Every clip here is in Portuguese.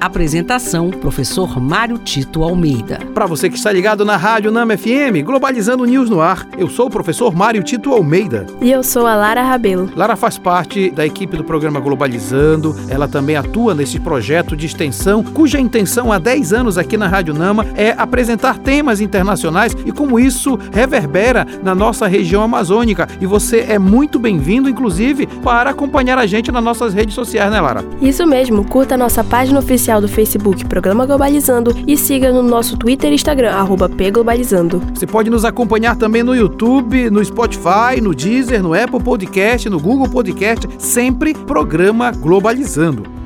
Apresentação: Professor Mário Tito Almeida. Para você que está ligado na Rádio Nama FM, Globalizando News no ar, eu sou o professor Mário Tito Almeida. E eu sou a Lara Rabelo. Lara faz parte da equipe do programa Globalizando. Ela também atua nesse projeto de extensão, cuja intenção há 10 anos aqui na Rádio Nama é apresentar temas internacionais e como isso reverbera na nossa região amazônica. E você é muito bem-vindo, inclusive, para acompanhar a gente nas nossas redes sociais, né, Lara? Isso mesmo. Curta a nossa página oficial oficial do Facebook Programa Globalizando e siga no nosso Twitter e Instagram, pglobalizando. Você pode nos acompanhar também no YouTube, no Spotify, no Deezer, no Apple Podcast, no Google Podcast, sempre Programa Globalizando.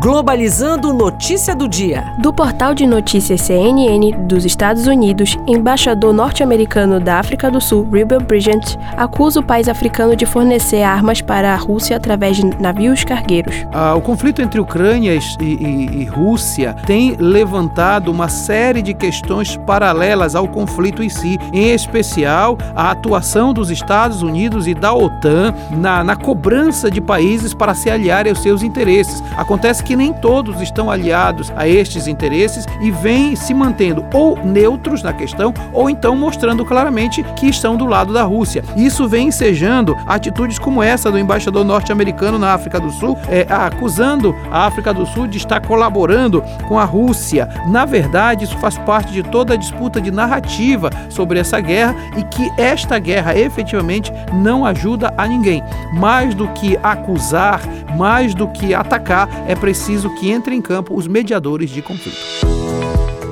Globalizando Notícia do Dia. Do portal de notícias CNN dos Estados Unidos, embaixador norte-americano da África do Sul, Ruben Bridgent, acusa o país africano de fornecer armas para a Rússia através de navios cargueiros. Ah, o conflito entre Ucrânia e, e, e Rússia tem levantado uma série de questões paralelas ao conflito em si, em especial a atuação dos Estados Unidos e da OTAN na, na cobrança de países para se aliarem aos seus interesses. Acontece que nem todos estão aliados a estes interesses e vêm se mantendo ou neutros na questão ou então mostrando claramente que estão do lado da Rússia. Isso vem ensejando atitudes como essa do embaixador norte-americano na África do Sul, é, acusando a África do Sul de estar colaborando com a Rússia. Na verdade, isso faz parte de toda a disputa de narrativa sobre essa guerra e que esta guerra efetivamente não ajuda a ninguém. Mais do que acusar, mais do que atacar, é preciso preciso que entrem em campo os mediadores de conflito.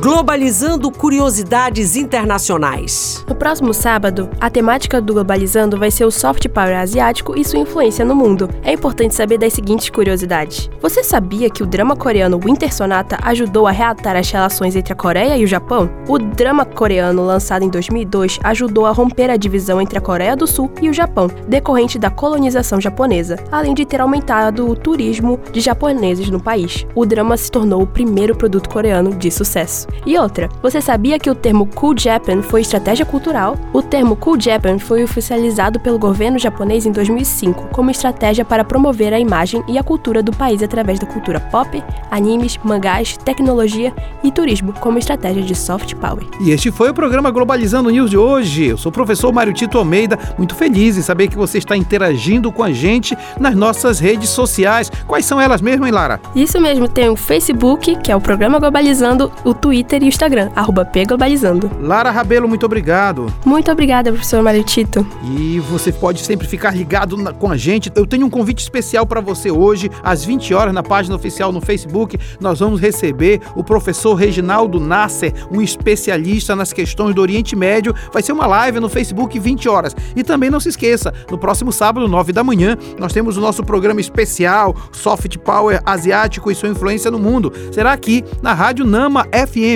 Globalizando Curiosidades Internacionais. No próximo sábado, a temática do Globalizando vai ser o soft power asiático e sua influência no mundo. É importante saber das seguintes curiosidades. Você sabia que o drama coreano Winter Sonata ajudou a reatar as relações entre a Coreia e o Japão? O drama coreano, lançado em 2002, ajudou a romper a divisão entre a Coreia do Sul e o Japão, decorrente da colonização japonesa, além de ter aumentado o turismo de japoneses no país. O drama se tornou o primeiro produto coreano de sucesso. E outra, você sabia que o termo Cool Japan foi estratégia cultural? O termo Cool Japan foi oficializado pelo governo japonês em 2005 como estratégia para promover a imagem e a cultura do país através da cultura pop, animes, mangás, tecnologia e turismo como estratégia de soft power. E este foi o programa Globalizando News de hoje. Eu sou o professor Mário Tito Almeida, muito feliz em saber que você está interagindo com a gente nas nossas redes sociais. Quais são elas mesmo, hein, Lara? Isso mesmo, tem o Facebook, que é o programa Globalizando, o Twitter Twitter e Instagram, arroba pglobalizando. Lara Rabelo, muito obrigado. Muito obrigada, professor Mário Tito. E você pode sempre ficar ligado na, com a gente. Eu tenho um convite especial para você hoje, às 20 horas, na página oficial no Facebook. Nós vamos receber o professor Reginaldo Nasser, um especialista nas questões do Oriente Médio. Vai ser uma live no Facebook 20 horas. E também não se esqueça, no próximo sábado, 9 da manhã, nós temos o nosso programa especial Soft Power Asiático e sua influência no mundo. Será aqui na Rádio Nama FM